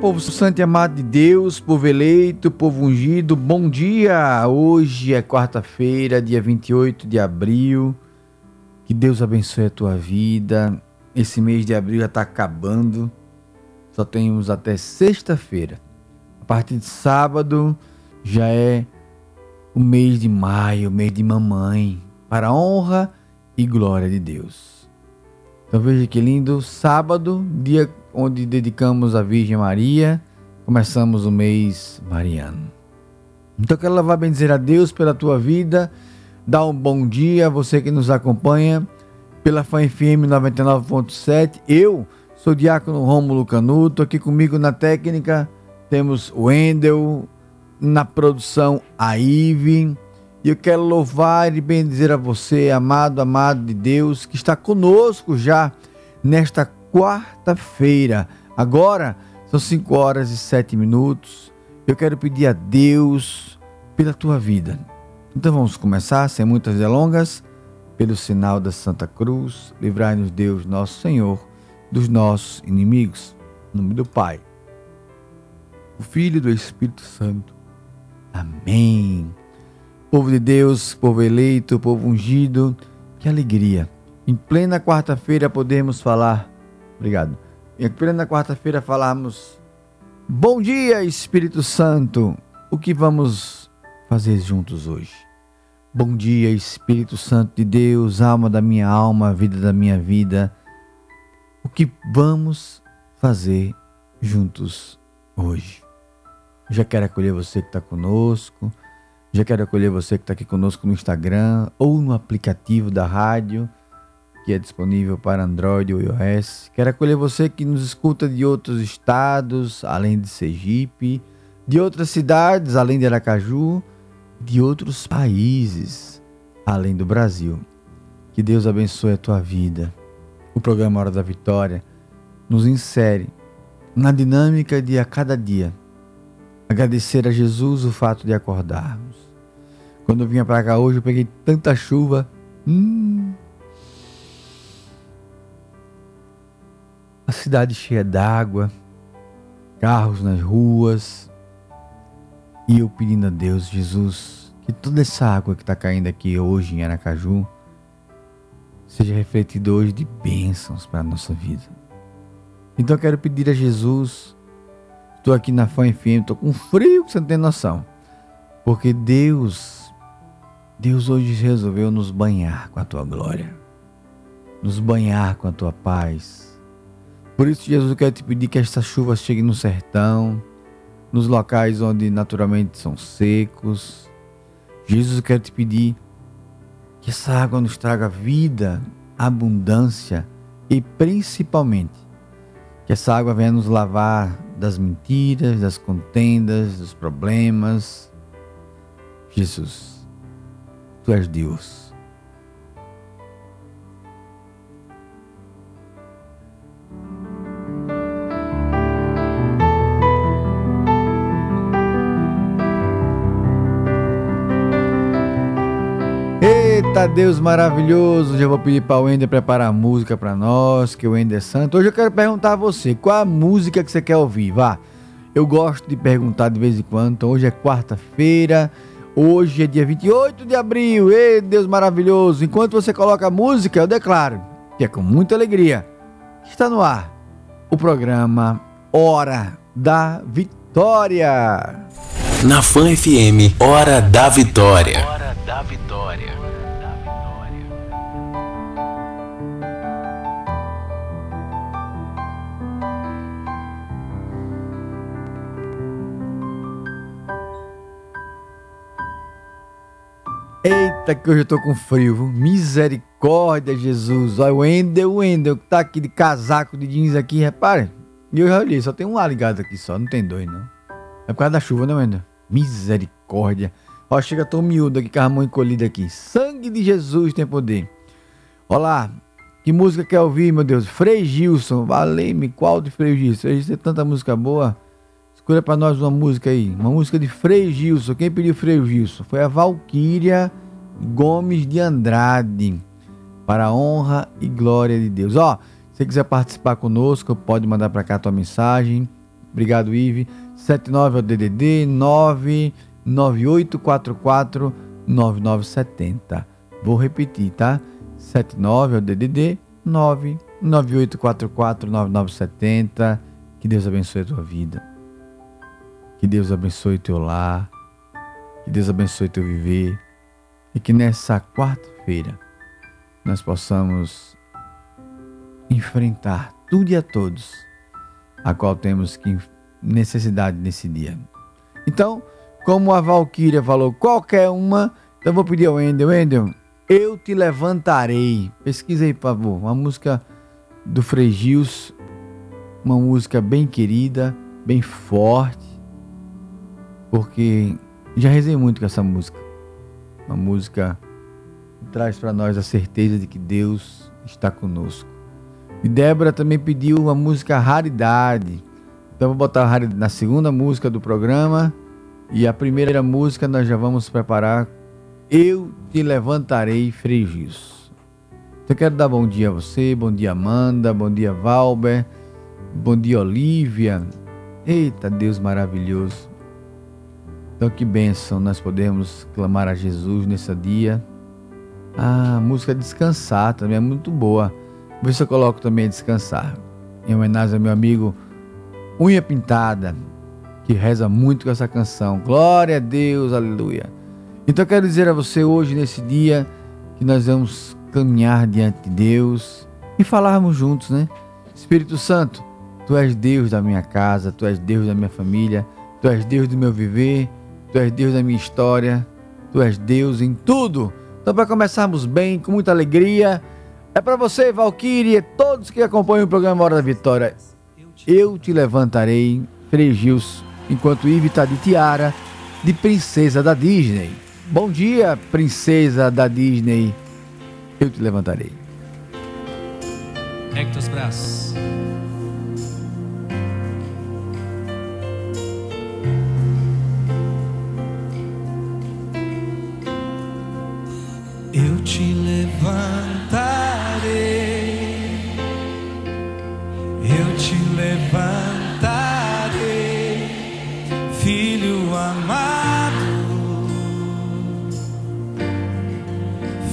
Povo santo e amado de Deus, povo eleito, povo ungido, bom dia! Hoje é quarta-feira, dia 28 de abril. Que Deus abençoe a tua vida. Esse mês de abril já está acabando. Só temos até sexta-feira. A partir de sábado já é o mês de maio, mês de mamãe, para a honra e glória de Deus. Então veja que lindo, sábado, dia onde dedicamos a Virgem Maria, começamos o mês mariano. Então quero louvar bem dizer a Deus pela tua vida, dar um bom dia a você que nos acompanha pela Fã FM 99.7. Eu sou o diácono Rômulo Canuto, aqui comigo na técnica temos o Wendel, na produção a Ive. E eu quero louvar e bendizer a você, amado, amado de Deus, que está conosco já nesta quarta-feira. Agora são 5 horas e 7 minutos. Eu quero pedir a Deus pela tua vida. Então vamos começar, sem muitas delongas, pelo sinal da Santa Cruz. Livrai-nos, Deus, nosso Senhor, dos nossos inimigos. Em nome do Pai, o Filho e do Espírito Santo. Amém. Povo de Deus, povo eleito, povo ungido, que alegria. Em plena quarta-feira podemos falar. Obrigado. Em plena quarta-feira falarmos. Bom dia, Espírito Santo. O que vamos fazer juntos hoje? Bom dia, Espírito Santo de Deus, alma da minha alma, vida da minha vida. O que vamos fazer juntos hoje? Já quero acolher você que está conosco. Já quero acolher você que está aqui conosco no Instagram ou no aplicativo da rádio que é disponível para Android ou iOS. Quero acolher você que nos escuta de outros estados, além de Sergipe, de outras cidades, além de Aracaju, de outros países, além do Brasil. Que Deus abençoe a tua vida. O programa Hora da Vitória nos insere na dinâmica de a cada dia agradecer a Jesus o fato de acordarmos. Quando eu vinha para cá hoje, eu peguei tanta chuva. Hum, a cidade cheia d'água, carros nas ruas. E eu pedindo a Deus, Jesus, que toda essa água que está caindo aqui hoje em Aracaju seja refletida hoje de bênçãos para a nossa vida. Então eu quero pedir a Jesus, estou aqui na Fã FM, estou com frio que você não tem noção. Porque Deus, Deus hoje resolveu nos banhar com a tua glória, nos banhar com a tua paz por isso, Jesus, eu quero te pedir que esta chuva chegue no sertão, nos locais onde naturalmente são secos. Jesus, eu quero te pedir que essa água nos traga vida, abundância e principalmente que essa água venha nos lavar das mentiras, das contendas, dos problemas. Jesus, tu és Deus. Eita Deus maravilhoso! Já vou pedir para o Wender preparar a música para nós, que o Wender é santo. Hoje eu quero perguntar a você, qual a música que você quer ouvir? Vá. Eu gosto de perguntar de vez em quando. Então hoje é quarta-feira. Hoje é dia 28 de abril. Ei, Deus maravilhoso! Enquanto você coloca a música, eu declaro que é com muita alegria está no ar o programa Hora da Vitória. Na Fã FM. Hora da Vitória. Eita, que hoje eu tô com frio, viu? Misericórdia, Jesus. Olha o Wendel, Wendel, que tá aqui de casaco de jeans aqui, repare. E eu já olhei, só tem um ar ligado aqui só, não tem dois, não. É por causa da chuva, né, Wendel? Misericórdia. Ó, chega tão miúdo aqui, com a mão encolhida aqui. Sangue de Jesus tem poder. Olá, que música quer ouvir, meu Deus? Frei Gilson, valei-me, qual de Frei Gilson? Frei Gilson tem tanta música boa. Escolha para nós uma música aí, uma música de Frei Gilson. Quem pediu Frei Gilson? Foi a Valquíria Gomes de Andrade. Para a honra e glória de Deus. Ó, se você quiser participar conosco, pode mandar para cá a tua mensagem. Obrigado, Ive. 79 é o DDD 99844 9970. Vou repetir, tá? 79 é o DDD 99844 9970. Que Deus abençoe a tua vida. Que Deus abençoe teu lar, que Deus abençoe teu viver e que nessa quarta-feira nós possamos enfrentar tudo e a todos a qual temos que necessidade nesse dia. Então, como a Valquíria falou, qualquer uma, então vou pedir ao Wendel, Wendel, eu te levantarei. Pesquisa aí, por favor, uma música do Frei Gils, uma música bem querida, bem forte, porque já rezei muito com essa música. Uma música que traz para nós a certeza de que Deus está conosco. E Débora também pediu uma música Raridade. Então vou botar na segunda música do programa. E a primeira música nós já vamos preparar. Eu te levantarei, Frigis. Então quero dar bom dia a você, bom dia Amanda, bom dia Valber, bom dia Olivia. Eita Deus maravilhoso. Então que bênção nós podemos clamar a Jesus nesse dia. A música Descansar também é muito boa. Vê se eu coloco também Descansar. Em homenagem ao meu amigo Unha Pintada, que reza muito com essa canção. Glória a Deus, aleluia. Então eu quero dizer a você hoje, nesse dia, que nós vamos caminhar diante de Deus e falarmos juntos, né? Espírito Santo, Tu és Deus da minha casa, Tu és Deus da minha família, Tu és Deus do meu viver, Tu és Deus da minha história, Tu és Deus em tudo. Então, para começarmos bem, com muita alegria, é para você, Valkyrie, e todos que acompanham o programa Hora da Vitória. Eu te levantarei, Frei Gilson, enquanto Ive está de tiara, de princesa da Disney. Bom dia, princesa da Disney. Eu te levantarei. Pegue teus braços. Eu te levantarei, eu te levantarei, filho amado,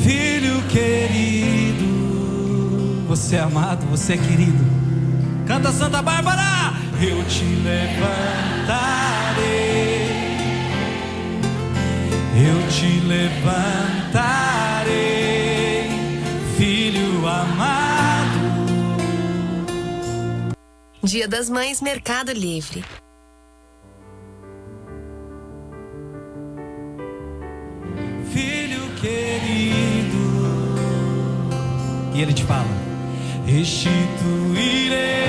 filho querido. Você é amado, você é querido. Canta Santa Bárbara, eu te levantarei. Eu te levantarei, Dia das Mães Mercado Livre. filho querido. E ele te fala: Restituirei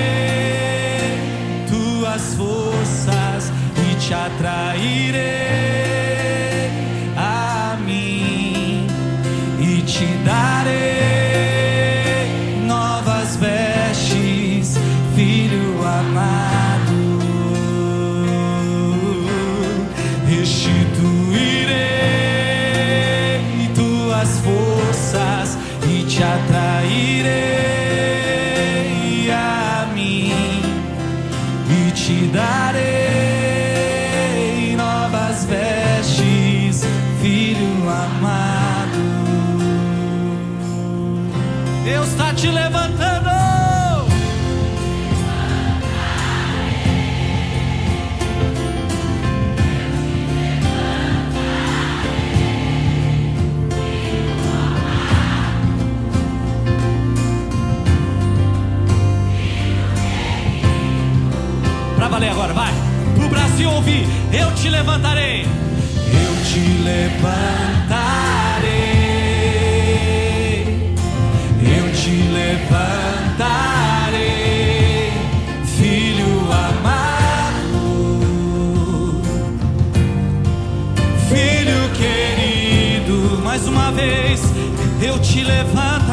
Brasil ouvir, eu te levantarei. Eu te levantarei. Eu te levantarei, filho amado, filho querido. Mais uma vez, eu te levantarei.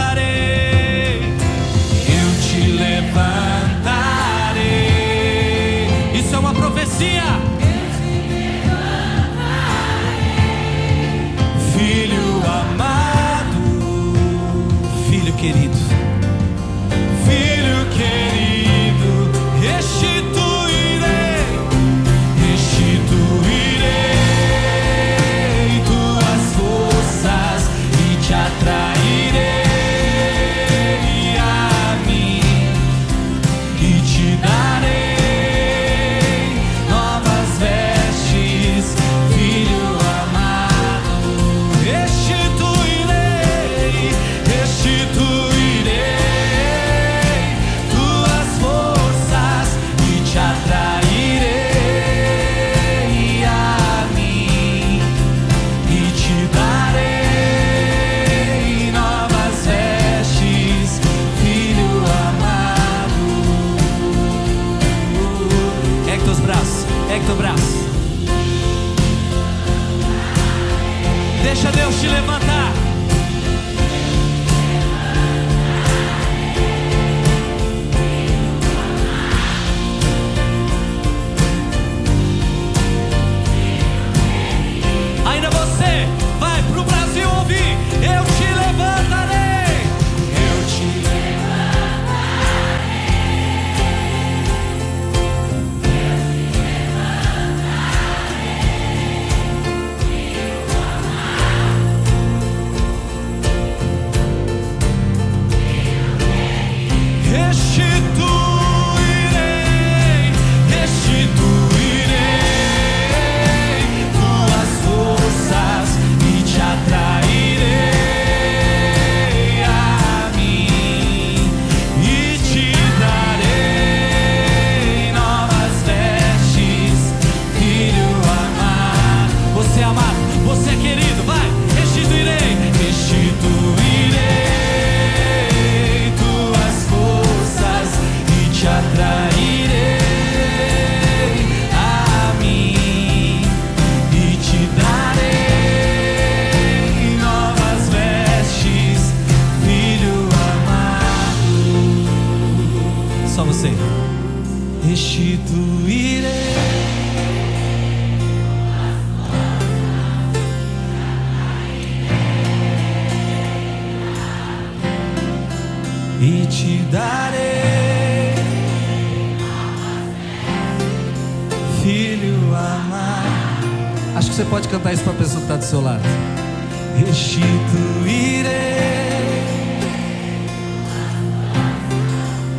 Restituirei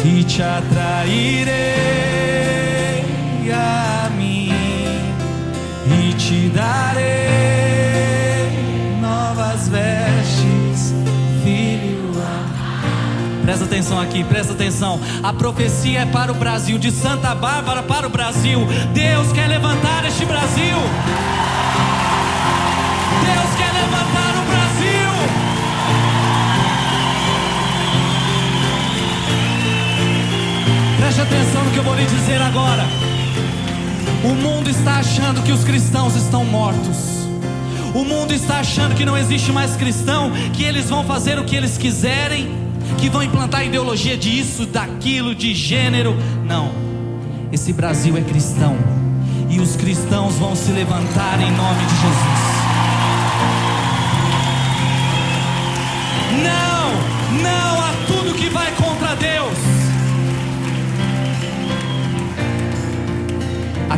e te atrairei a mim e te darei novas vestes, filho. Presta atenção aqui, presta atenção. A profecia é para o Brasil, de Santa Bárbara para o Brasil. Deus quer levantar este Brasil. Preste atenção no que eu vou lhe dizer agora. O mundo está achando que os cristãos estão mortos. O mundo está achando que não existe mais cristão, que eles vão fazer o que eles quiserem, que vão implantar ideologia disso, daquilo, de gênero. Não. Esse Brasil é cristão. E os cristãos vão se levantar em nome de Jesus. Não, não a tudo que vai contra Deus.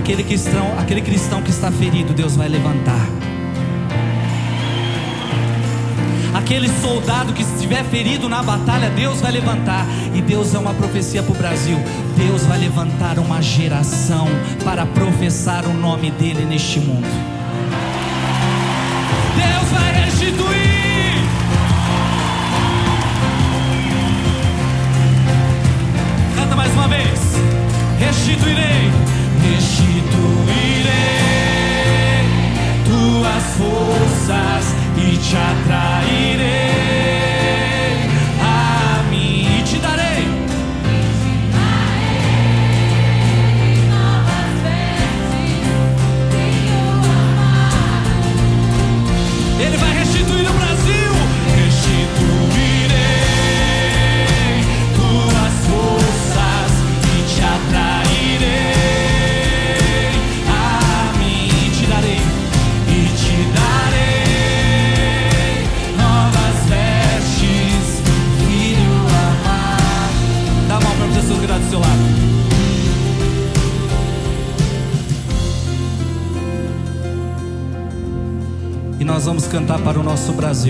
Aquele cristão, aquele cristão que está ferido, Deus vai levantar. Aquele soldado que estiver ferido na batalha, Deus vai levantar. E Deus é uma profecia para o Brasil. Deus vai levantar uma geração para professar o nome dele neste mundo. Deus vai restituir. Canta mais uma vez. Restituirei, restituirei tuas forças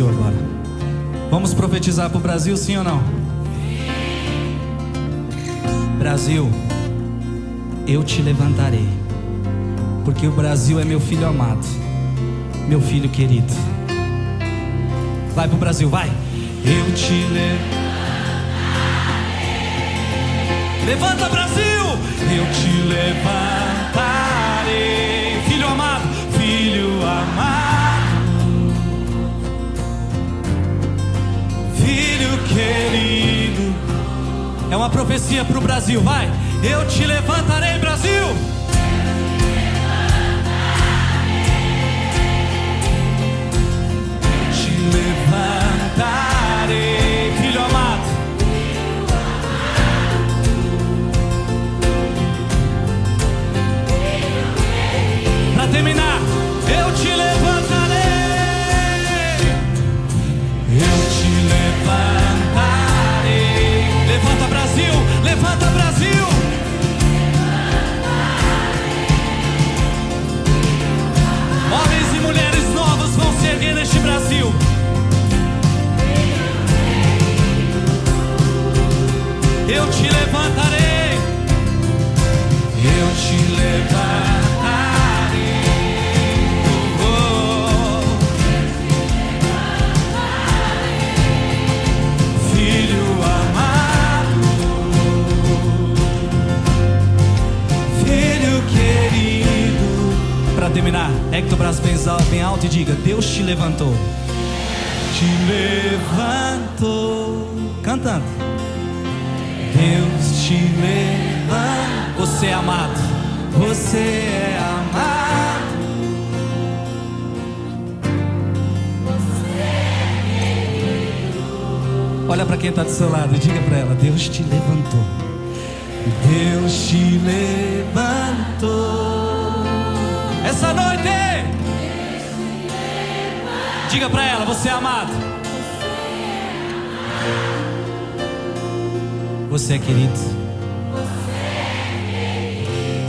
Brasil agora. Vamos profetizar para o Brasil, sim ou não? Brasil, eu te levantarei, porque o Brasil é meu filho amado, meu filho querido. Vai pro Brasil, vai. Eu te levantarei. Levanta Brasil! Eu te levantarei, É uma profecia para o Brasil, vai. Eu te levantarei, Brasil. Eu te levantarei, filho amado. Para terminar. Deus te levantou. Deus te levantou. Essa noite. Diga para ela: Você é amado. Você é querido.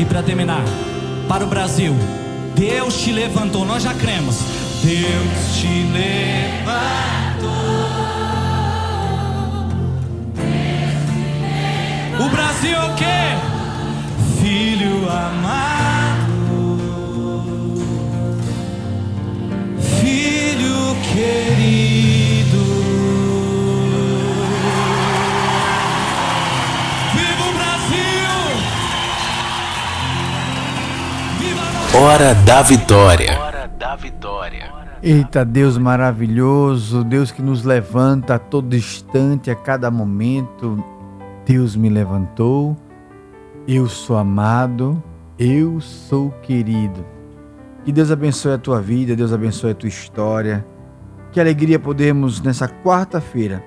E para terminar, para o Brasil, Deus te levantou, nós já cremos. Deus te levantou. O Brasil é o quê? Filho amado, filho querido. Viva o Brasil! Viva a nossa Hora da Vitória. Hora da Vitória. Eita, Deus maravilhoso, Deus que nos levanta a todo instante, a cada momento. Deus me levantou, eu sou amado, eu sou querido. Que Deus abençoe a tua vida, Deus abençoe a tua história. Que alegria podermos nessa quarta-feira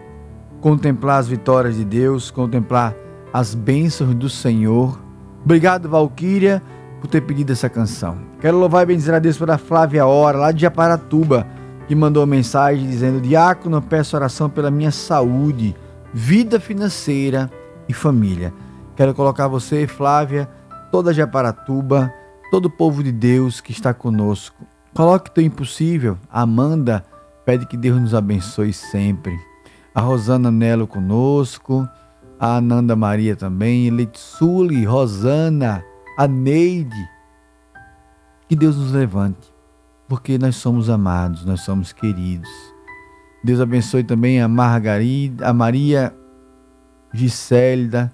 contemplar as vitórias de Deus, contemplar as bênçãos do Senhor. Obrigado, Valquíria, por ter pedido essa canção. Quero louvar e bendizer a Deus pela Flávia Hora, lá de Aparatuba, que mandou uma mensagem dizendo: Diácono, peço oração pela minha saúde, vida financeira e família. Quero colocar você, Flávia, toda de Aparatuba, todo o povo de Deus que está conosco. Coloque teu impossível. A Amanda pede que Deus nos abençoe sempre. A Rosana Nelo conosco, a Ananda Maria também, Litsuli, Rosana, a Neide. Que Deus nos levante, porque nós somos amados, nós somos queridos. Deus abençoe também a Margarida, a Maria Gisélida,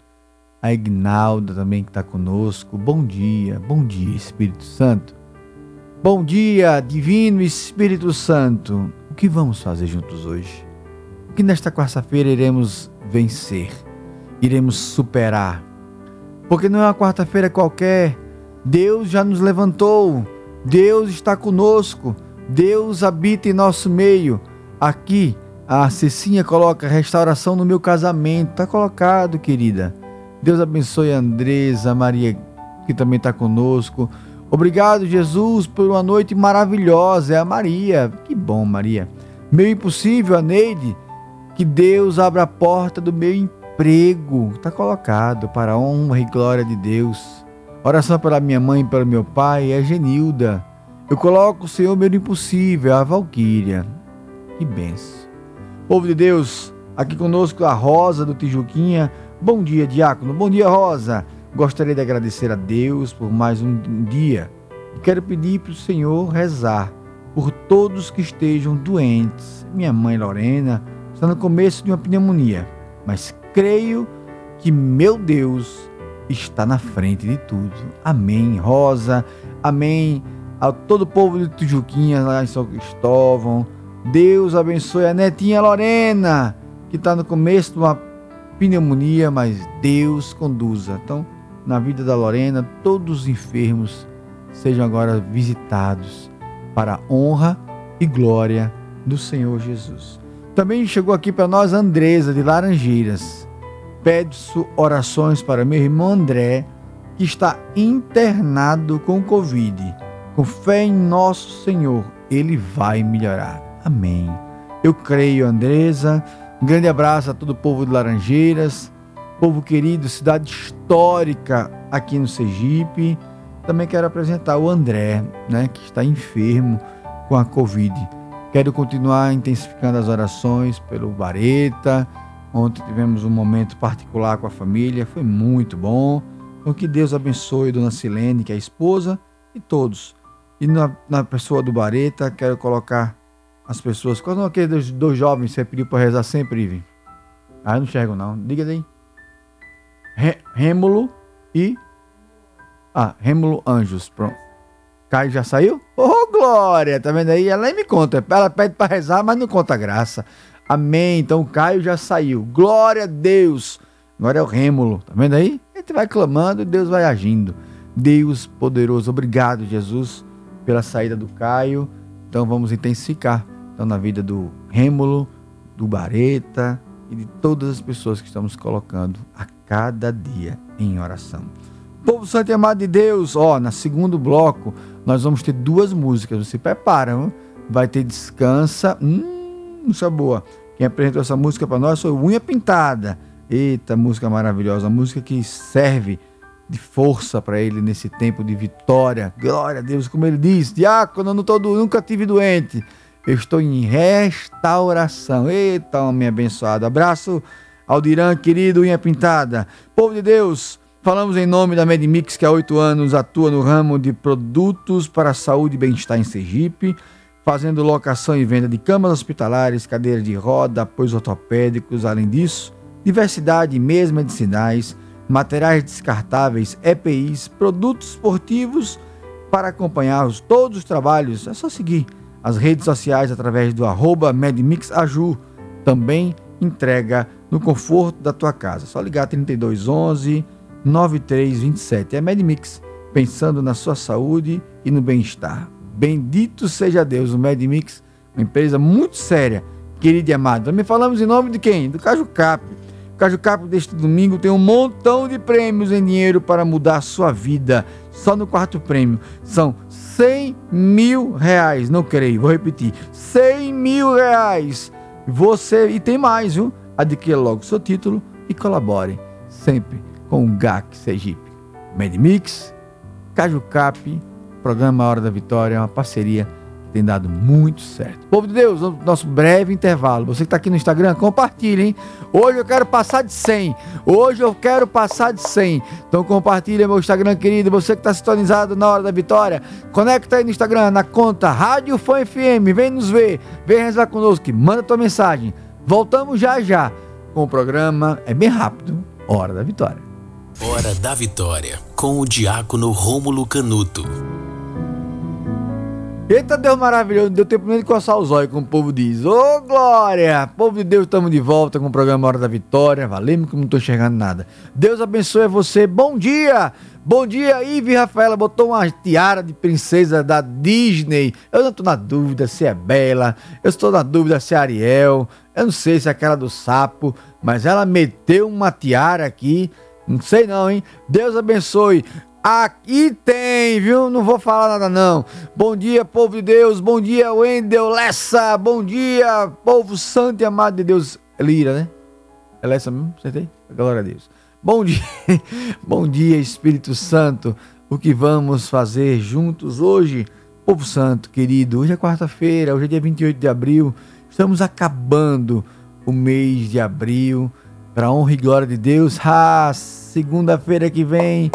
a Ignalda também que está conosco. Bom dia, bom dia, Espírito Santo. Bom dia, Divino Espírito Santo. O que vamos fazer juntos hoje? O que nesta quarta-feira iremos vencer, iremos superar? Porque não é uma quarta-feira qualquer. Deus já nos levantou. Deus está conosco. Deus habita em nosso meio. Aqui, a Cecinha coloca restauração no meu casamento. Está colocado, querida. Deus abençoe a Andresa, a Maria, que também está conosco. Obrigado, Jesus, por uma noite maravilhosa. É a Maria. Que bom, Maria. Meu impossível, a Neide. Que Deus abra a porta do meu emprego. Está colocado para a honra e glória de Deus. Oração pela minha mãe e pelo meu pai é Genilda. Eu coloco o Senhor meu impossível, a Valquíria. Que benção. Povo de Deus, aqui conosco a Rosa do Tijuquinha. Bom dia, diácono. Bom dia, Rosa. Gostaria de agradecer a Deus por mais um dia. Quero pedir para o Senhor rezar por todos que estejam doentes. Minha mãe Lorena está no começo de uma pneumonia, mas creio que meu Deus está na frente de tudo. Amém, Rosa. Amém a todo o povo de Tijuquinha lá em São Cristóvão. Deus abençoe a netinha Lorena, que está no começo de uma pneumonia, mas Deus conduza. Então, na vida da Lorena, todos os enfermos sejam agora visitados para a honra e glória do Senhor Jesus. Também chegou aqui para nós Andresa de Laranjeiras. Peço orações para meu irmão André, que está internado com Covid. Com fé em nosso Senhor, ele vai melhorar. Amém. Eu creio, Andresa. Um grande abraço a todo o povo de Laranjeiras, povo querido, cidade histórica aqui no Sergipe. Também quero apresentar o André, né, que está enfermo com a Covid. Quero continuar intensificando as orações pelo Vareta. Ontem tivemos um momento particular com a família, foi muito bom. Então que Deus abençoe Dona Silene, que é a esposa, e todos. E na, na pessoa do Bareta, quero colocar as pessoas. Quais são aqueles dois jovens que você pediu para rezar sempre, Ivi? Ah, eu não enxergo não. Diga aí. Rêmulo e. Ah, Rêmulo Anjos. Pronto. Caio já saiu? Ô, oh, Glória! Tá vendo aí? Ela nem me conta. Ela pede para rezar, mas não conta graça. Amém. Então Caio já saiu. Glória a Deus. Agora é o Rêmulo. Tá vendo aí? A gente vai clamando e Deus vai agindo. Deus poderoso. Obrigado, Jesus, pela saída do Caio. Então vamos intensificar então, na vida do Rêmulo, do Bareta e de todas as pessoas que estamos colocando a cada dia em oração. Povo Santo e Amado de Deus, ó, na segundo bloco nós vamos ter duas músicas. Você prepara, hein? vai ter Descansa. Hum, isso é boa. Quem apresentou essa música para nós foi Unha Pintada. Eita, música maravilhosa, música que serve de força para ele nesse tempo de vitória. Glória a Deus, como ele diz, diácono, não tô, nunca tive doente. Eu estou em restauração. Eita, homem abençoado. Abraço, Aldirã, querido, unha pintada. Povo de Deus, falamos em nome da Medimix, que há oito anos atua no ramo de produtos para a saúde e bem-estar em Sergipe, fazendo locação e venda de camas hospitalares, cadeiras de roda, apoios ortopédicos, além disso, diversidade de meias medicinais, materiais descartáveis, EPIs, produtos esportivos para acompanhar todos os trabalhos. É só seguir as redes sociais através do arroba MedMixAju. Também entrega no conforto da tua casa. Só ligar 3211 9327. É MedMix, pensando na sua saúde e no bem-estar. Bendito seja Deus, o MedMix, uma empresa muito séria, querido e amado. Também falamos em nome de quem? Do Caju Cap. O Caju Cap deste domingo tem um montão de prêmios em dinheiro para mudar a sua vida. Só no quarto prêmio são 100 mil reais. Não creio, vou repetir: 100 mil reais. Você, e tem mais, viu? Adquira logo seu título e colabore sempre com o GAC Sergipe. Medmix, Caju Cap, programa Hora da Vitória, uma parceria tem dado muito certo. Povo de Deus, nosso breve intervalo. Você que está aqui no Instagram, compartilhe, hein? Hoje eu quero passar de 100. Hoje eu quero passar de 100. Então compartilha meu Instagram, querido. Você que está sintonizado na hora da vitória, conecta aí no Instagram, na conta Rádio Fã FM. Vem nos ver, vem rezar conosco, manda tua mensagem. Voltamos já já com o programa. É bem rápido. Hora da Vitória. Hora da Vitória, com o diácono Rômulo Canuto. Eita Deus maravilhoso, não deu tempo nem de coçar os olhos, como o povo diz. Ô oh, glória! Povo de Deus, estamos de volta com o programa Hora da Vitória. Valeu, que não estou enxergando nada. Deus abençoe você. Bom dia! Bom dia, Ive Rafaela. Botou uma tiara de princesa da Disney. Eu não estou na dúvida se é Bela. Eu estou na dúvida se é Ariel. Eu não sei se é aquela do sapo. Mas ela meteu uma tiara aqui. Não sei não, hein? Deus abençoe. Aqui tem, viu? Não vou falar nada não. Bom dia, povo de Deus. Bom dia, Wendel Lessa. Bom dia, povo santo e amado de Deus. Lira, né? É Lessa mesmo? Acertei? Glória a Deus. Bom dia. Bom dia, Espírito Santo. O que vamos fazer juntos hoje? Povo santo, querido. Hoje é quarta-feira, hoje é dia 28 de abril. Estamos acabando o mês de abril. Para honra e glória de Deus. Ah, segunda-feira que vem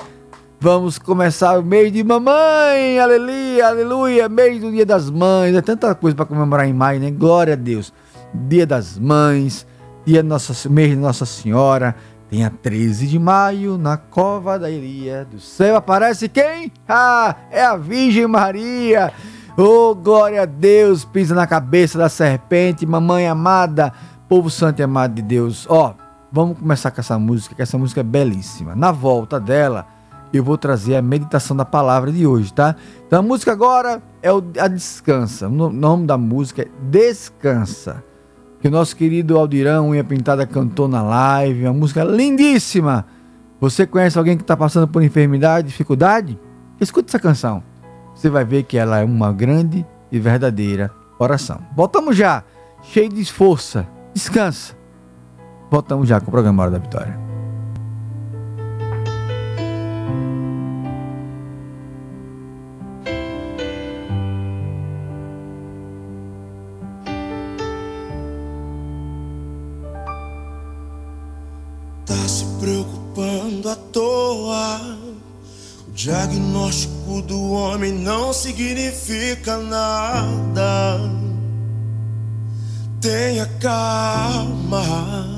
Vamos começar o mês de mamãe, aleluia, aleluia, mês do Dia das Mães, é tanta coisa para comemorar em maio, né? Glória a Deus. Dia das Mães, dia nossa, mês de Nossa Senhora, tem a 13 de maio, na cova da Iria do céu aparece quem? Ah, é a Virgem Maria. Oh, glória a Deus, pisa na cabeça da serpente, mamãe amada, povo santo e amado de Deus. Ó, oh, vamos começar com essa música, que essa música é belíssima. Na volta dela, eu vou trazer a meditação da palavra de hoje, tá? Então a música agora é a Descansa. O nome da música é Descansa. Que o nosso querido Aldirão Unha Pintada cantou na live. Uma música lindíssima. Você conhece alguém que está passando por enfermidade, dificuldade? Escute essa canção. Você vai ver que ela é uma grande e verdadeira oração. Voltamos já, cheio de força. Descansa. Voltamos já com o programa Hora da Vitória. Tá se preocupando à toa. O diagnóstico do homem não significa nada. Tenha calma.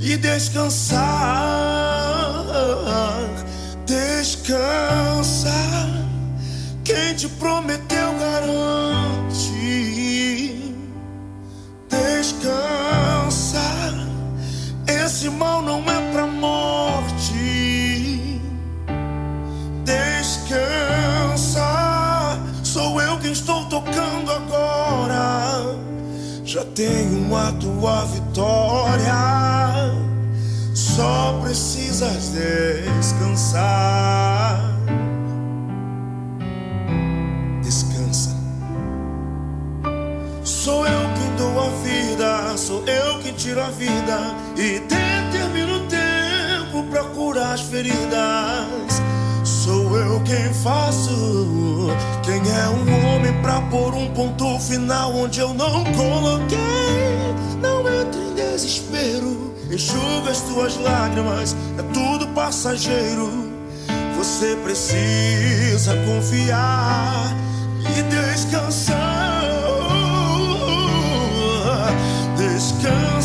e descansar. Descansa. Quem te prometeu garante. Descansa. Esse mal não é pra morte. Descansa. Sou eu quem estou tocando agora. Já tenho a tua vitória. Só precisas descansar. Descansa. Sou eu quem dou a vida, sou eu quem tiro a vida e determino o tempo pra curar as feridas. Eu quem faço. Quem é um homem pra pôr um ponto final onde eu não coloquei? Não entre em desespero. Enxuga as tuas lágrimas, é tudo passageiro. Você precisa confiar e descansar. Descansa.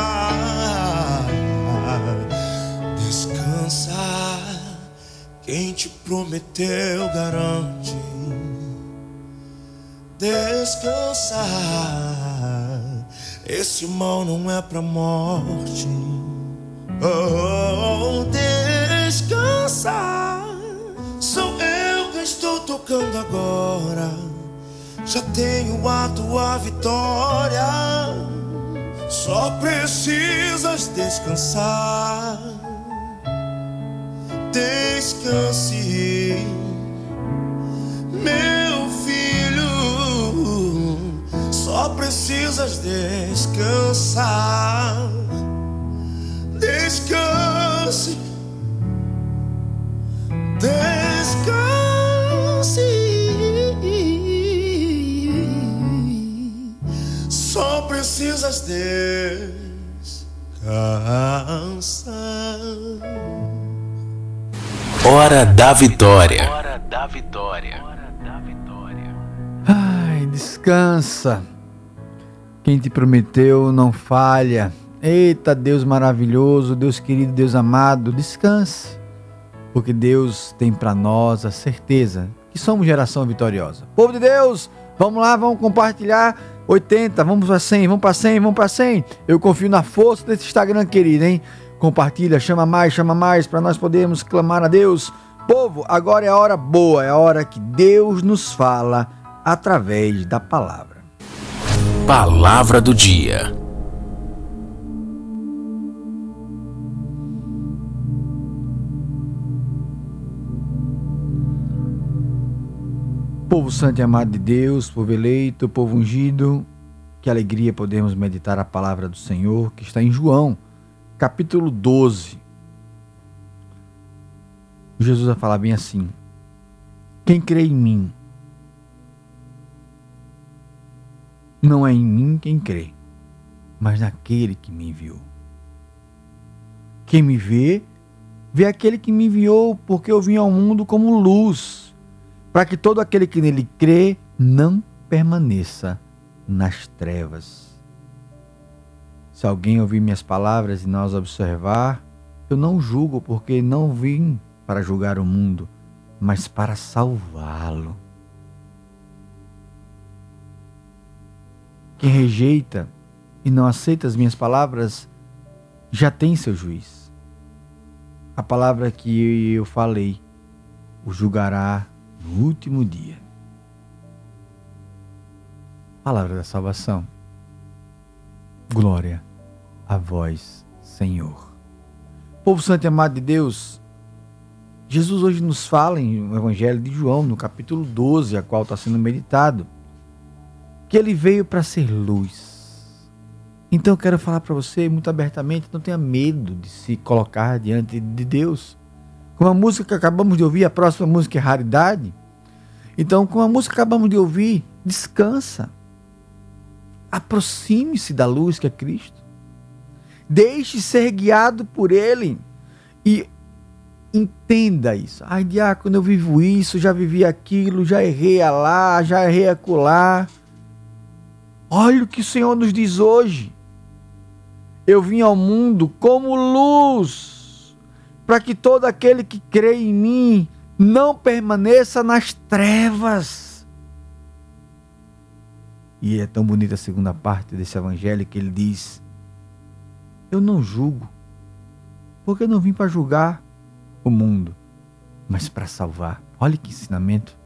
Descansar. Descansa. Quem te prometeu garante. Descansa. Esse mal não é pra morte. Oh, descansa. Sou eu que estou tocando agora. Já tenho a tua vitória. Só precisas descansar. Descanse, meu filho. Só precisas descansar. Descanse. Descanse. Precisas descansar. Hora da Vitória. Hora da Vitória. Ai, descansa. Quem te prometeu não falha. Eita, Deus maravilhoso, Deus querido, Deus amado, descanse. Porque Deus tem para nós a certeza que somos geração vitoriosa. Povo de Deus, vamos lá, vamos compartilhar 80, vamos para 100, vamos para 100, vamos para 100. Eu confio na força desse Instagram querido, hein? Compartilha, chama mais, chama mais para nós podermos clamar a Deus. Povo, agora é a hora boa, é a hora que Deus nos fala através da palavra. Palavra do dia. Povo santo e amado de Deus, povo eleito, povo ungido, que alegria podemos meditar a palavra do Senhor que está em João, capítulo 12. Jesus vai falar bem assim: Quem crê em mim, não é em mim quem crê, mas naquele que me enviou. Quem me vê, vê aquele que me enviou, porque eu vim ao mundo como luz para que todo aquele que nele crê não permaneça nas trevas. Se alguém ouvir minhas palavras e não as observar, eu não julgo, porque não vim para julgar o mundo, mas para salvá-lo. Quem rejeita e não aceita as minhas palavras já tem seu juiz. A palavra que eu falei o julgará no último dia. Palavra da salvação. Glória a vós, Senhor. Povo santo e amado de Deus, Jesus hoje nos fala em o Evangelho de João, no capítulo 12, a qual está sendo meditado, que ele veio para ser luz. Então eu quero falar para você muito abertamente, não tenha medo de se colocar diante de Deus. Com a música que acabamos de ouvir, a próxima música é Raridade. Então, com a música que acabamos de ouvir, descansa. Aproxime-se da luz que é Cristo. Deixe ser guiado por Ele. E entenda isso. Ai, diácono, eu vivo isso, já vivi aquilo, já errei a lá, já errei acolá. Olha o que o Senhor nos diz hoje. Eu vim ao mundo como luz para que todo aquele que crê em mim não permaneça nas trevas. E é tão bonita a segunda parte desse evangelho que ele diz: Eu não julgo, porque eu não vim para julgar o mundo, mas para salvar. Olha que ensinamento.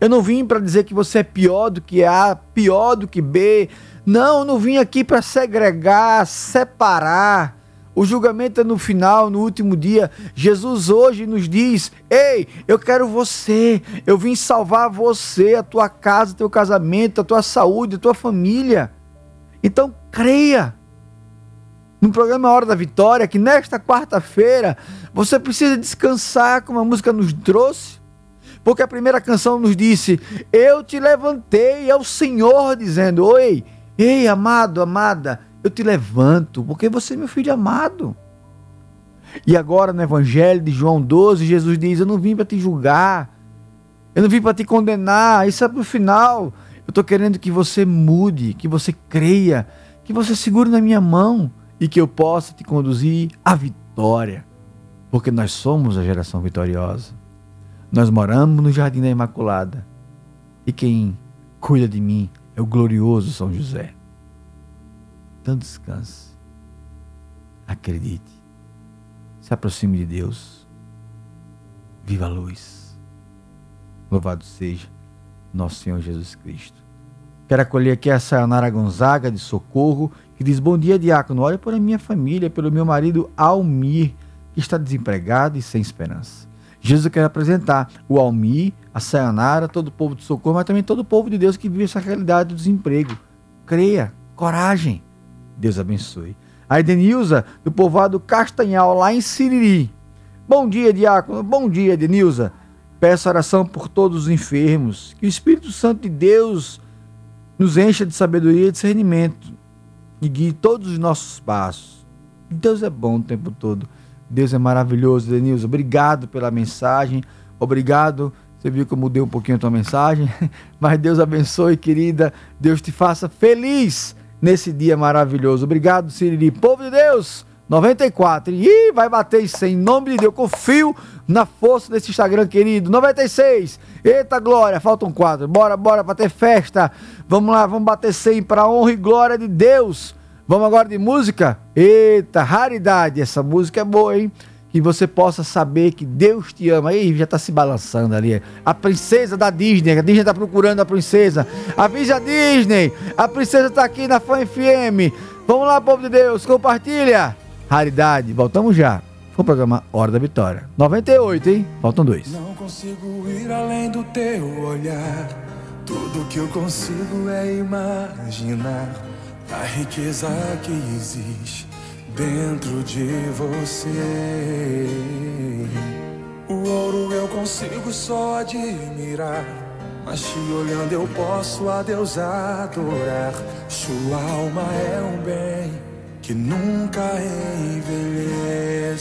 Eu não vim para dizer que você é pior do que A, pior do que B. Não, eu não vim aqui para segregar, separar. O julgamento é no final, no último dia. Jesus hoje nos diz: Ei, eu quero você. Eu vim salvar você, a tua casa, teu casamento, a tua saúde, a tua família. Então creia. No programa Hora da Vitória, que nesta quarta-feira você precisa descansar, como a música nos trouxe. Porque a primeira canção nos disse: Eu te levantei, é o Senhor dizendo: Oi, ei, amado, amada eu te levanto, porque você é meu filho amado. E agora no Evangelho de João 12, Jesus diz: Eu não vim para te julgar, eu não vim para te condenar, isso é para o final. Eu estou querendo que você mude, que você creia, que você segure na minha mão e que eu possa te conduzir à vitória. Porque nós somos a geração vitoriosa. Nós moramos no Jardim da Imaculada. E quem cuida de mim é o glorioso São José. Então descanse. Acredite. Se aproxime de Deus. Viva a luz. Louvado seja nosso Senhor Jesus Cristo. Quero acolher aqui a Sayonara Gonzaga de Socorro, que diz: Bom dia, diácono. Olha por minha família, pelo meu marido Almir, que está desempregado e sem esperança. Jesus quer apresentar o Almir, a Sayonara, todo o povo de Socorro, mas também todo o povo de Deus que vive essa realidade do desemprego. Creia, coragem. Deus abençoe. A Edenilza, do povoado Castanhal, lá em Siriri. Bom dia, diácono. Bom dia, Edenilza. Peço oração por todos os enfermos. Que o Espírito Santo de Deus nos encha de sabedoria e discernimento e guie todos os nossos passos. Deus é bom o tempo todo. Deus é maravilhoso, Denilza. Obrigado pela mensagem. Obrigado. Você viu que eu mudei um pouquinho a tua mensagem. Mas Deus abençoe, querida. Deus te faça feliz nesse dia maravilhoso. Obrigado, Siriri. Povo de Deus, 94. Ih, vai bater 100. Em nome de Deus, confio na força desse Instagram querido. 96. Eita glória, faltam quatro. Bora, bora pra ter festa. Vamos lá, vamos bater 100 pra honra e glória de Deus. Vamos agora de música? Eita, raridade. Essa música é boa, hein? Que você possa saber que Deus te ama. Aí já tá se balançando ali. A princesa da Disney. A Disney tá procurando a princesa. Avise a Disney. A princesa tá aqui na Fã FM. Vamos lá, povo de Deus. Compartilha. Raridade. Voltamos já. Foi o programa Hora da Vitória. 98, hein? Faltam dois. Não consigo ir além do teu olhar. Tudo que eu consigo é imaginar a riqueza que existe dentro de você. O ouro eu consigo só admirar. Mas te olhando eu posso a Deus adorar. Sua alma é um bem que nunca envelhecerá.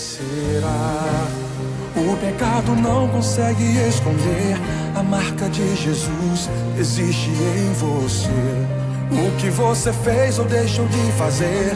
O pecado não consegue esconder a marca de Jesus existe em você. O que você fez ou deixou de fazer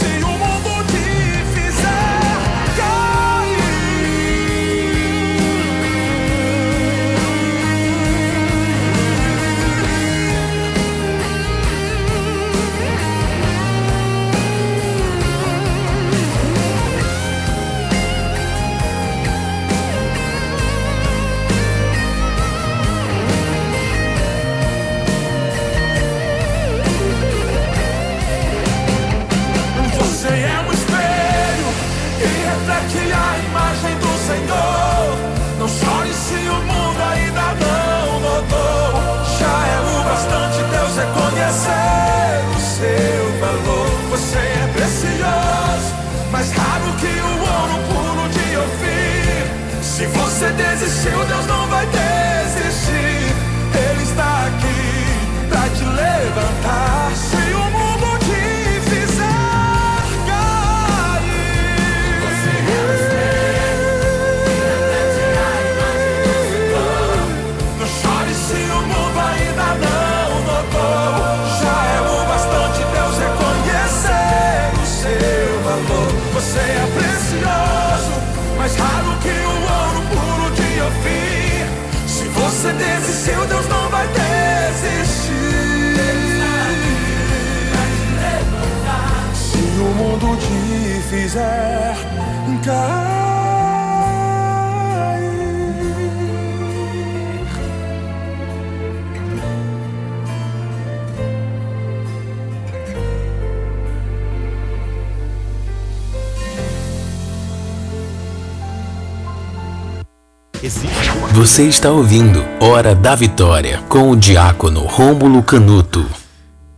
Desistiu, Deus não vai desistir. fizer cair. Você está ouvindo Hora da Vitória com o diácono Rômulo Canuto.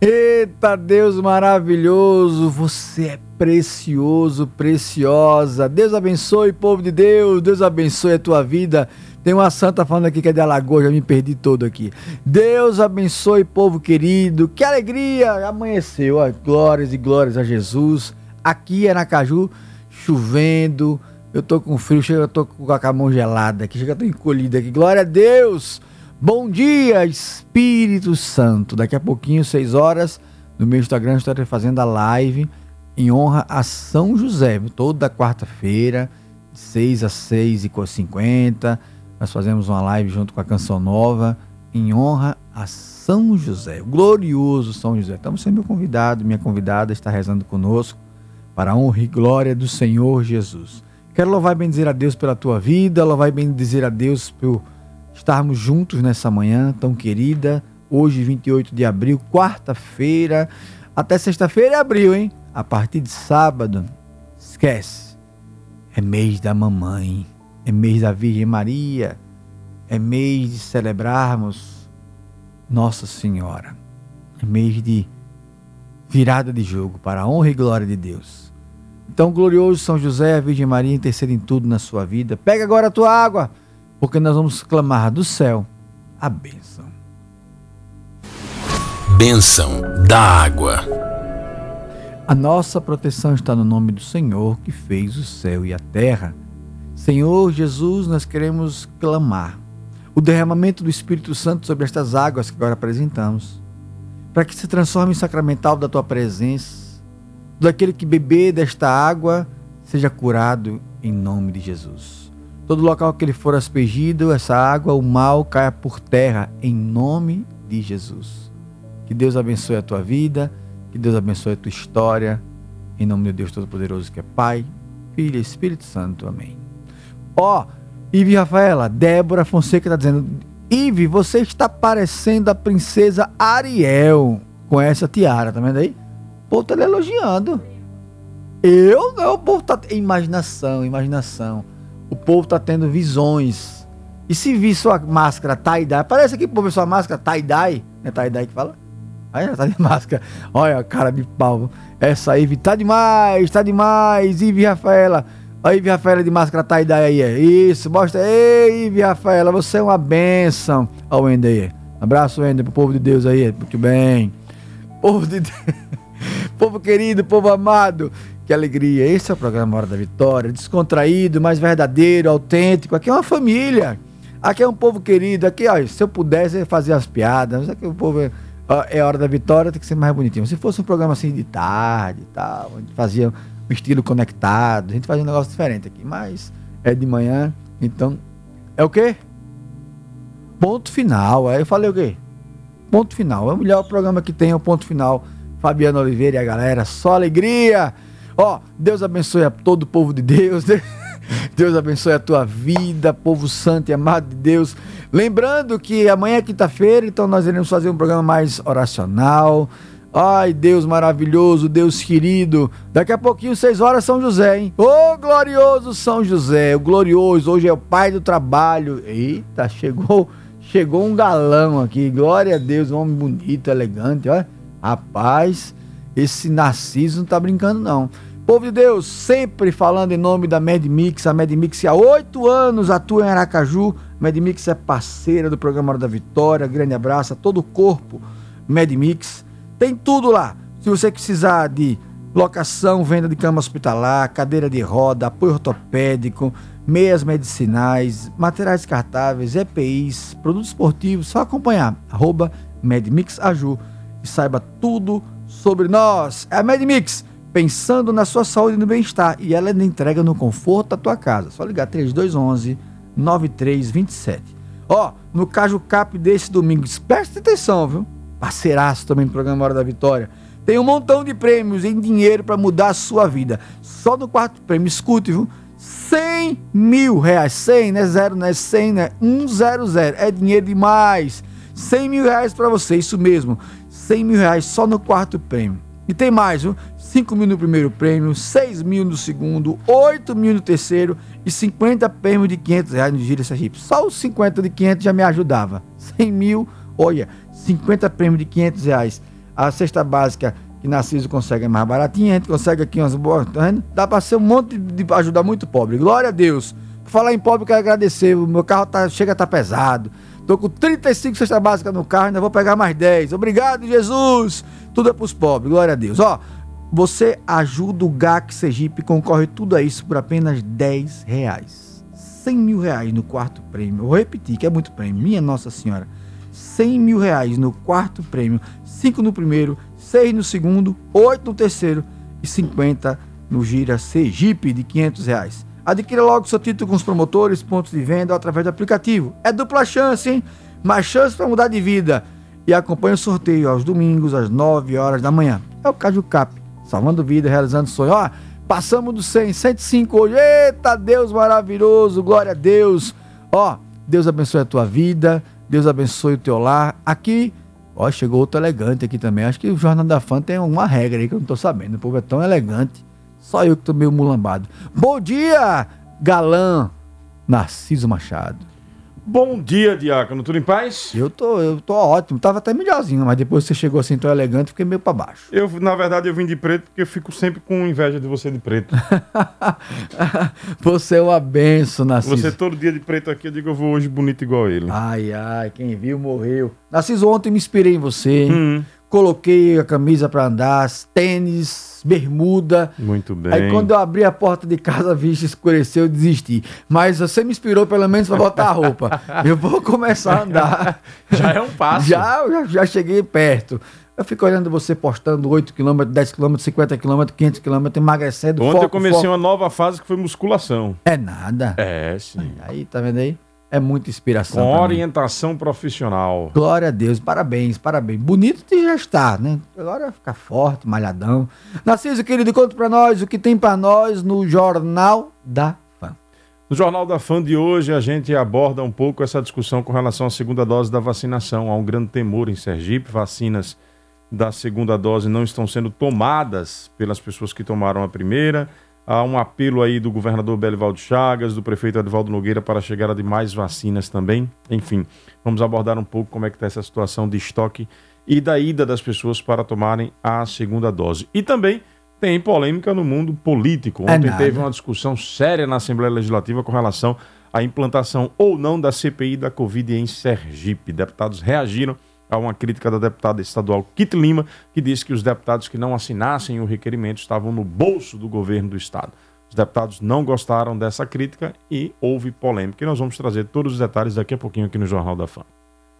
Eita Deus maravilhoso, você é precioso, preciosa. Deus abençoe, povo de Deus. Deus abençoe a tua vida. Tem uma santa falando aqui que é de Alagoas, já me perdi todo aqui. Deus abençoe, povo querido. Que alegria! Amanheceu, ó. glórias e glórias a Jesus. Aqui é na Caju, chovendo. Eu tô com frio, chega, eu tô com a mão gelada aqui, chega, eu tô encolhido aqui. Glória a Deus! Bom dia, Espírito Santo. Daqui a pouquinho, 6 horas, no meu Instagram, estarei fazendo a live em honra a São José. Toda quarta-feira, de 6 a 6 e 50 nós fazemos uma live junto com a Canção Nova em honra a São José, o glorioso São José. É meu convidado, minha convidada está rezando conosco para a honra e glória do Senhor Jesus. Quero louvar e bendizer a Deus pela tua vida, louvar e bendizer a Deus por estarmos juntos nessa manhã tão querida. Hoje, 28 de abril, quarta-feira, até sexta-feira é abril, hein? A partir de sábado, esquece. É mês da mamãe é mês da Virgem Maria, é mês de celebrarmos Nossa Senhora, é mês de virada de jogo para a honra e glória de Deus. Então, glorioso São José, a Virgem Maria, interceda em tudo na sua vida. Pega agora a tua água, porque nós vamos clamar do céu a bênção. Bênção da água. A nossa proteção está no nome do Senhor que fez o céu e a terra. Senhor Jesus, nós queremos clamar o derramamento do Espírito Santo sobre estas águas que agora apresentamos, para que se transforme em sacramental da tua presença. Daquele que beber desta água seja curado em nome de Jesus. Todo local que ele for aspergido, essa água, o mal caia por terra em nome de Jesus. Que Deus abençoe a tua vida, que Deus abençoe a tua história, em nome de Deus Todo-Poderoso, que é Pai, Filho e Espírito Santo. Amém. Ó, oh, Ive Rafaela, Débora Fonseca tá dizendo: Ive, você está parecendo a princesa Ariel com essa tiara, tá vendo aí? O povo tá lhe elogiando. Eu não, o povo tá. Imaginação, imaginação. O povo tá tendo visões. E se vir sua máscara tie-dye, parece que o povo sua máscara tie-dye, né? Tie-dye que fala? Aí já tá de máscara. Olha a cara de pau. Essa Ive tá demais, tá demais. Ive Rafaela. Aí, Rafaela de máscara tie-dye aí. É. Isso, mostra. Ei, Rafaela, você é uma benção. Ó, o Wender aí. Abraço, Wender, pro povo de Deus aí. Muito bem. Povo de Deus. povo querido, povo amado. Que alegria. Esse é o programa Hora da Vitória. Descontraído, mais verdadeiro, autêntico. Aqui é uma família. Aqui é um povo querido. Aqui, ó, se eu pudesse fazer as piadas. Mas aqui o povo é, é Hora da Vitória, tem que ser mais bonitinho. Se fosse um programa assim de tarde e tal, a gente fazia um estilo conectado. A gente faz um negócio diferente aqui, mas é de manhã, então é o quê? Ponto final. Aí eu falei o quê? Ponto final. É o melhor programa que tem, é o ponto final. Fabiano Oliveira e a galera, só alegria. Ó, Deus abençoe a todo o povo de Deus. Deus abençoe a tua vida, povo santo e amado de Deus. Lembrando que amanhã é quinta-feira, então nós iremos fazer um programa mais oracional. Ai, Deus maravilhoso, Deus querido. Daqui a pouquinho, seis horas, São José, hein? Ô, oh, glorioso São José, o glorioso, hoje é o pai do trabalho. Eita, chegou, chegou um galão aqui. Glória a Deus, um homem bonito, elegante, ó. Rapaz, esse Narciso não tá brincando, não. Povo de Deus, sempre falando em nome da MedMix. A MedMix há oito anos atua em Aracaju. MedMix é parceira do programa Hora da Vitória. Grande abraço a todo o corpo MedMix. Tem tudo lá. Se você precisar de locação, venda de cama hospitalar, cadeira de roda, apoio ortopédico, meias medicinais, materiais descartáveis, EPIs, produtos esportivos, só acompanhar. Arroba MedMixAju e saiba tudo sobre nós. É a MedMix, pensando na sua saúde e no bem-estar. E ela entrega no conforto da tua casa. Só ligar 3211 9327. Ó, no Caju Cap desse domingo, preste atenção, viu? parceiraço também do programa Hora da Vitória. Tem um montão de prêmios em dinheiro para mudar a sua vida. Só no quarto prêmio, escute, viu? 100 mil reais. 100, né? Zero, né? 100, né? 100. É dinheiro demais. 100 mil reais para você, isso mesmo. 100 mil reais só no quarto prêmio. E tem mais, viu? 5 mil no primeiro prêmio, 6 mil no segundo, 8 mil no terceiro e 50 prêmios de 500 reais no Gira Sergipe. Só os 50 de 500 já me ajudava. 100 mil, olha, 50 prêmios de 500 reais. A cesta básica que Narciso consegue é mais baratinha, a gente consegue aqui umas boas, tá? Dá pra ser um monte de, de ajudar muito pobre. Glória a Deus. Falar em pobre, quero agradecer. O meu carro tá, chega a tá pesado. Tô com 35 cesta básica no carro, ainda vou pegar mais 10. Obrigado, Jesus. Tudo é pros pobres, glória a Deus. Ó, você ajuda o GAC Sergipe, concorre tudo a isso por apenas 10 reais. 100 mil reais no quarto prêmio. Vou repetir, que é muito prêmio. Minha Nossa Senhora. 100 mil reais no quarto prêmio, 5 no primeiro, 6 no segundo, 8 no terceiro e 50 no Gira Sergipe de 500 reais. Adquira logo seu título com os promotores, pontos de venda através do aplicativo. É dupla chance, hein? Mais chance para mudar de vida. E acompanhe o sorteio aos domingos, às 9 horas da manhã. É o Caju Cap, salvando vida, realizando sonho. Ó, passamos do 100, 105 hoje. Eita, Deus maravilhoso, glória a Deus. Ó, Deus abençoe a tua vida, Deus abençoe o teu lar. Aqui, ó, chegou outro elegante aqui também. Acho que o Jornal da Fã tem uma regra aí que eu não tô sabendo. O povo é tão elegante só eu que tô meio mulambado. Bom dia, galã Narciso Machado. Bom dia, Diácono. Tudo em paz? Eu tô, eu tô ótimo. Tava até melhorzinho, mas depois você chegou assim tão elegante, fiquei meio para baixo. Eu, na verdade, eu vim de preto porque eu fico sempre com inveja de você de preto. você é uma benção, Narciso. Você todo dia de preto aqui, eu digo eu vou hoje bonito igual ele. Ai, ai, quem viu morreu. Narciso, ontem me inspirei em você. Hum coloquei a camisa para andar, tênis, bermuda. Muito bem. Aí quando eu abri a porta de casa, vixe, escureceu, eu desisti. Mas você me inspirou pelo menos para botar a roupa. eu vou começar a andar. Já é um passo. Já, já, já cheguei perto. Eu fico olhando você postando 8km, 10km, 50km, 500km, emagrecendo. Ontem foco, eu comecei foco. uma nova fase que foi musculação. É nada. É, sim. Aí, tá vendo aí? É muita inspiração. Com orientação profissional. Glória a Deus, parabéns, parabéns. Bonito de já estar, né? Agora ficar forte, malhadão. Narciso, querido, conta para nós o que tem para nós no Jornal da Fã. No Jornal da Fã de hoje, a gente aborda um pouco essa discussão com relação à segunda dose da vacinação. Há um grande temor em Sergipe, vacinas da segunda dose não estão sendo tomadas pelas pessoas que tomaram a primeira. Há um apelo aí do governador Belivaldo Chagas, do prefeito Edvaldo Nogueira para a chegada de mais vacinas também. Enfim, vamos abordar um pouco como é que está essa situação de estoque e da ida das pessoas para tomarem a segunda dose. E também tem polêmica no mundo político. É Ontem é teve uma discussão séria na Assembleia Legislativa com relação à implantação ou não da CPI da Covid em Sergipe. Deputados reagiram a uma crítica da deputada estadual Kit Lima, que disse que os deputados que não assinassem o requerimento estavam no bolso do governo do estado. Os deputados não gostaram dessa crítica e houve polêmica. E nós vamos trazer todos os detalhes daqui a pouquinho aqui no Jornal da Fã.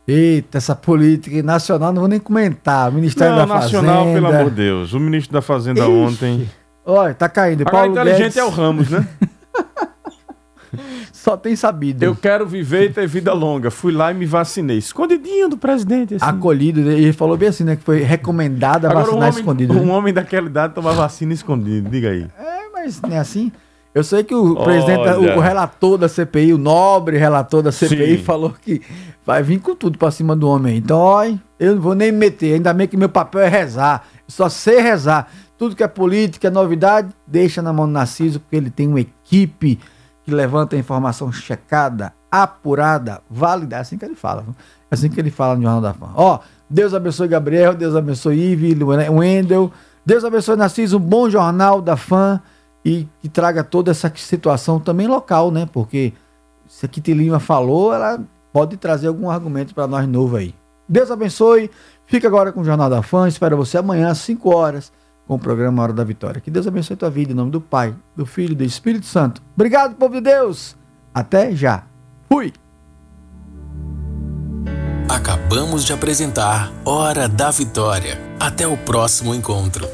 Eita, essa política nacional não vou nem comentar. O Ministério não, da nacional, Fazenda. Nacional, pelo amor de Deus. O ministro da Fazenda Ixi. ontem. Olha, tá caindo. Agora Paulo inteligente Guedes... é o Ramos, né? Só tem sabido. Eu quero viver e ter vida longa. Fui lá e me vacinei. Escondidinho do presidente. Assim. Acolhido. Ele falou bem assim, né? Que foi recomendado a Agora, vacinar um homem, escondido. Um né? homem daquela idade tomar vacina escondido. Diga aí. É, mas não é assim. Eu sei que o Olha. presidente, o, relator da CPI, o nobre relator da CPI, Sim. falou que vai vir com tudo pra cima do homem. Então, olha, eu não vou nem me meter. Ainda bem que meu papel é rezar. Eu só sei rezar. Tudo que é política, é novidade, deixa na mão do Narciso, porque ele tem uma equipe que levanta a informação checada, apurada, válida. É assim que ele fala. É assim que ele fala no Jornal da Fã. Ó, Deus abençoe Gabriel, Deus abençoe Ive, Wendel. Deus abençoe Narciso, um bom jornal da fã e que traga toda essa situação também local, né? Porque se a Kitty Lima falou, ela pode trazer algum argumento para nós novo aí. Deus abençoe. Fica agora com o Jornal da Fã. Espero você amanhã às 5 horas com o programa Hora da Vitória. Que Deus abençoe a tua vida em nome do Pai, do Filho e do Espírito Santo. Obrigado, povo de Deus. Até já. Fui. Acabamos de apresentar Hora da Vitória. Até o próximo encontro.